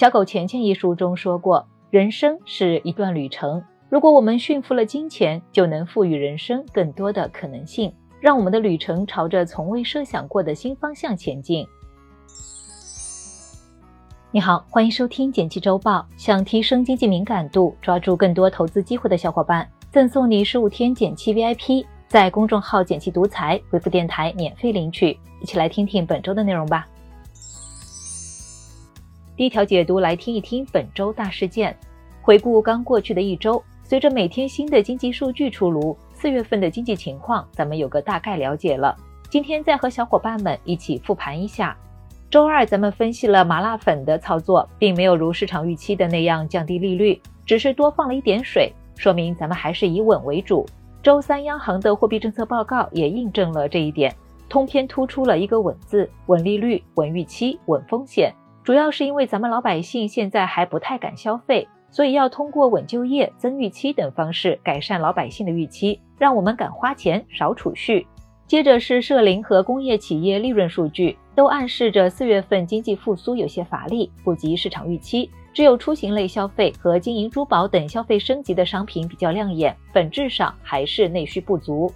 小狗钱钱一书中说过，人生是一段旅程，如果我们驯服了金钱，就能赋予人生更多的可能性，让我们的旅程朝着从未设想过的新方向前进。你好，欢迎收听简七周报。想提升经济敏感度，抓住更多投资机会的小伙伴，赠送你十五天简七 VIP。在公众号“简七独裁，回复“电台”免费领取。一起来听听本周的内容吧。第一条解读来听一听本周大事件。回顾刚过去的一周，随着每天新的经济数据出炉，四月份的经济情况咱们有个大概了解了。今天再和小伙伴们一起复盘一下。周二咱们分析了麻辣粉的操作，并没有如市场预期的那样降低利率，只是多放了一点水，说明咱们还是以稳为主。周三，央行的货币政策报告也印证了这一点，通篇突出了一个“稳”字，稳利率、稳预期、稳风险。主要是因为咱们老百姓现在还不太敢消费，所以要通过稳就业、增预期等方式改善老百姓的预期，让我们敢花钱、少储蓄。接着是社零和工业企业利润数据，都暗示着四月份经济复苏有些乏力，不及市场预期。只有出行类消费和金银珠宝等消费升级的商品比较亮眼，本质上还是内需不足。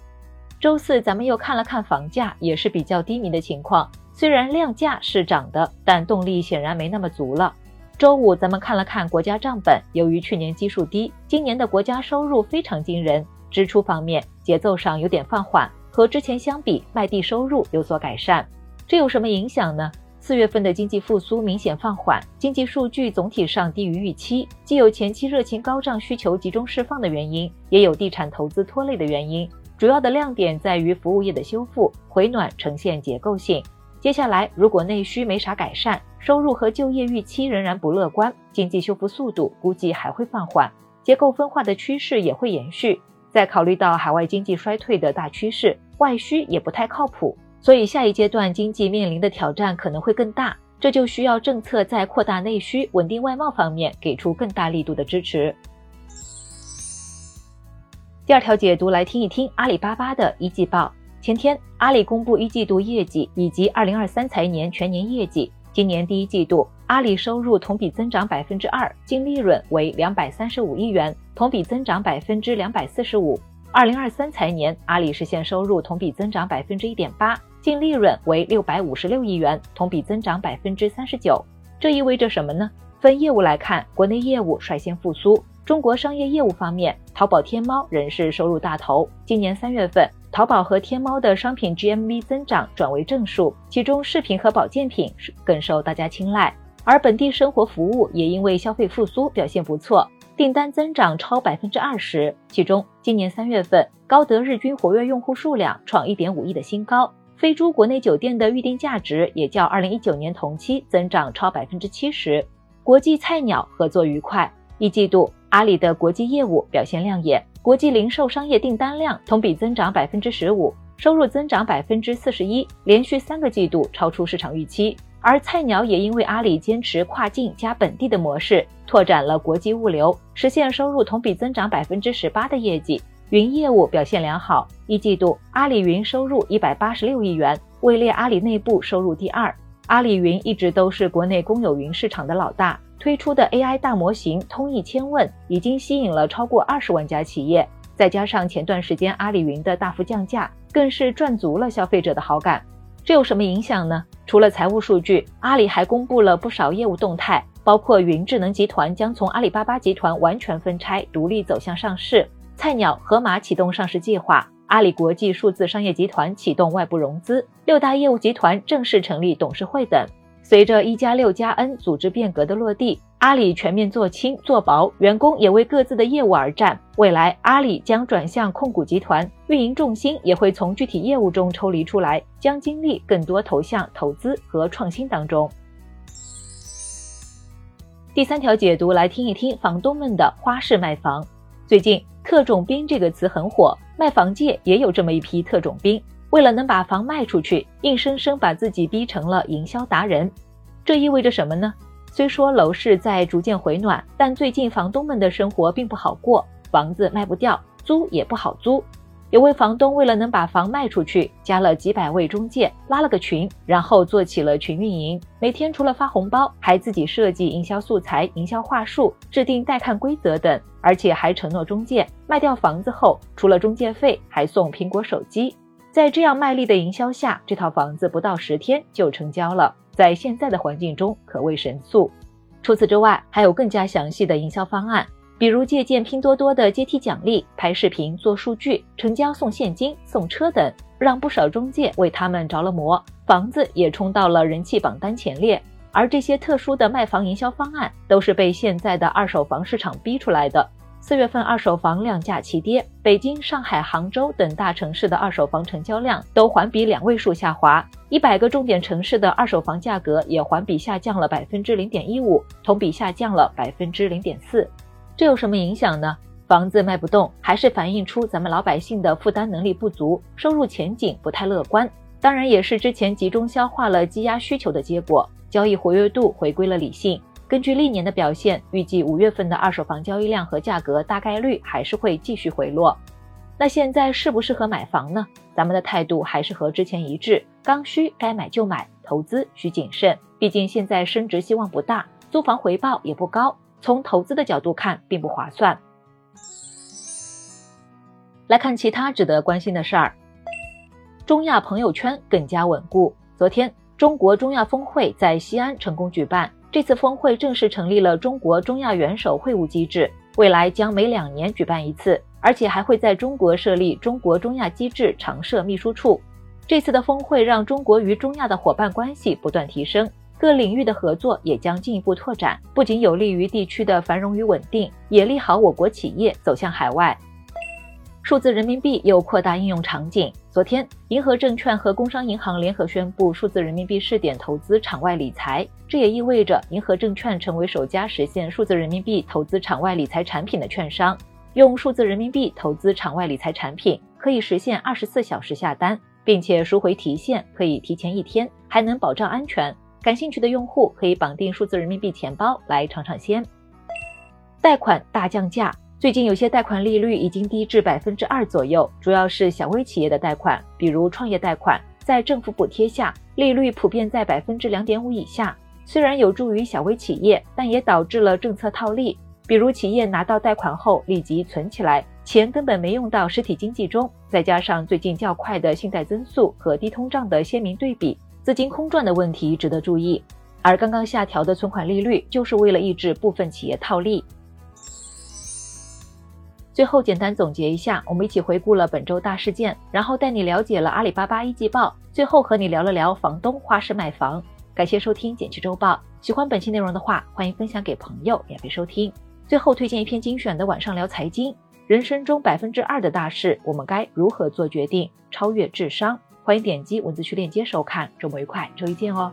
周四咱们又看了看房价，也是比较低迷的情况。虽然量价是涨的，但动力显然没那么足了。周五咱们看了看国家账本，由于去年基数低，今年的国家收入非常惊人，支出方面节奏上有点放缓，和之前相比，卖地收入有所改善。这有什么影响呢？四月份的经济复苏明显放缓，经济数据总体上低于预期，既有前期热情高涨、需求集中释放的原因，也有地产投资拖累的原因。主要的亮点在于服务业的修复回暖呈现结构性。接下来如果内需没啥改善，收入和就业预期仍然不乐观，经济修复速度估计还会放缓，结构分化的趋势也会延续。再考虑到海外经济衰退的大趋势，外需也不太靠谱。所以下一阶段经济面临的挑战可能会更大，这就需要政策在扩大内需、稳定外贸方面给出更大力度的支持。第二条解读来听一听阿里巴巴的一季报。前天阿里公布一季度业绩以及二零二三财年全年业绩。今年第一季度，阿里收入同比增长百分之二，净利润为两百三十五亿元，同比增长百分之两百四十五。二零二三财年，阿里实现收入同比增长百分之一点八。净利润为六百五十六亿元，同比增长百分之三十九。这意味着什么呢？分业务来看，国内业务率先复苏。中国商业业务方面，淘宝天猫仍是收入大头。今年三月份，淘宝和天猫的商品 GMV 增长转为正数，其中饰品和保健品更受大家青睐。而本地生活服务也因为消费复苏表现不错，订单增长超百分之二十。其中，今年三月份，高德日均活跃用户数量创一点五亿的新高。飞猪国内酒店的预订价值也较二零一九年同期增长超百分之七十。国际菜鸟合作愉快，一季度阿里的国际业务表现亮眼，国际零售商业订单量同比增长百分之十五，收入增长百分之四十一，连续三个季度超出市场预期。而菜鸟也因为阿里坚持跨境加本地的模式，拓展了国际物流，实现收入同比增长百分之十八的业绩。云业务表现良好，一季度阿里云收入一百八十六亿元，位列阿里内部收入第二。阿里云一直都是国内公有云市场的老大，推出的 AI 大模型通义千问已经吸引了超过二十万家企业，再加上前段时间阿里云的大幅降价，更是赚足了消费者的好感。这有什么影响呢？除了财务数据，阿里还公布了不少业务动态，包括云智能集团将从阿里巴巴集团完全分拆，独立走向上市。菜鸟盒马启动上市计划，阿里国际数字商业集团启动外部融资，六大业务集团正式成立董事会等。随着一加六加 N 组织变革的落地，阿里全面做轻做薄，员工也为各自的业务而战。未来，阿里将转向控股集团，运营重心也会从具体业务中抽离出来，将精力更多投向投资和创新当中。第三条解读来听一听房东们的花式卖房。最近。特种兵这个词很火，卖房界也有这么一批特种兵，为了能把房卖出去，硬生生把自己逼成了营销达人。这意味着什么呢？虽说楼市在逐渐回暖，但最近房东们的生活并不好过，房子卖不掉，租也不好租。有位房东为了能把房卖出去，加了几百位中介，拉了个群，然后做起了群运营。每天除了发红包，还自己设计营销素材、营销话术，制定带看规则等，而且还承诺中介卖掉房子后，除了中介费，还送苹果手机。在这样卖力的营销下，这套房子不到十天就成交了，在现在的环境中可谓神速。除此之外，还有更加详细的营销方案。比如借鉴拼多多的阶梯奖励、拍视频做数据、成交送现金、送车等，让不少中介为他们着了魔，房子也冲到了人气榜单前列。而这些特殊的卖房营销方案，都是被现在的二手房市场逼出来的。四月份二手房量价齐跌，北京、上海、杭州等大城市的二手房成交量都环比两位数下滑，一百个重点城市的二手房价格也环比下降了百分之零点一五，同比下降了百分之零点四。这有什么影响呢？房子卖不动，还是反映出咱们老百姓的负担能力不足，收入前景不太乐观。当然，也是之前集中消化了积压需求的结果，交易活跃度回归了理性。根据历年的表现，预计五月份的二手房交易量和价格大概率还是会继续回落。那现在适不适合买房呢？咱们的态度还是和之前一致，刚需该买就买，投资需谨慎。毕竟现在升值希望不大，租房回报也不高。从投资的角度看，并不划算。来看其他值得关心的事儿，中亚朋友圈更加稳固。昨天，中国中亚峰会在西安成功举办。这次峰会正式成立了中国中亚元首会晤机制，未来将每两年举办一次，而且还会在中国设立中国中亚机制常设秘书处。这次的峰会让中国与中亚的伙伴关系不断提升。各领域的合作也将进一步拓展，不仅有利于地区的繁荣与稳定，也利好我国企业走向海外。数字人民币又扩大应用场景。昨天，银河证券和工商银行联合宣布数字人民币试点投资场外理财，这也意味着银河证券成为首家实现数字人民币投资场外理财产品的券商。用数字人民币投资场外理财产品，可以实现二十四小时下单，并且赎回提现可以提前一天，还能保障安全。感兴趣的用户可以绑定数字人民币钱包来尝尝鲜。贷款大降价，最近有些贷款利率已经低至百分之二左右，主要是小微企业的贷款，比如创业贷款，在政府补贴下，利率普遍在百分之两点五以下。虽然有助于小微企业，但也导致了政策套利，比如企业拿到贷款后立即存起来，钱根本没用到实体经济中，再加上最近较快的信贷增速和低通胀的鲜明对比。资金空转的问题值得注意，而刚刚下调的存款利率就是为了抑制部分企业套利。最后简单总结一下，我们一起回顾了本周大事件，然后带你了解了阿里巴巴一季报，最后和你聊了聊房东花式卖房。感谢收听简七周报，喜欢本期内容的话，欢迎分享给朋友免费收听。最后推荐一篇精选的晚上聊财经，人生中百分之二的大事，我们该如何做决定？超越智商。欢迎点击文字区链接收看，周末愉快，周一见哦。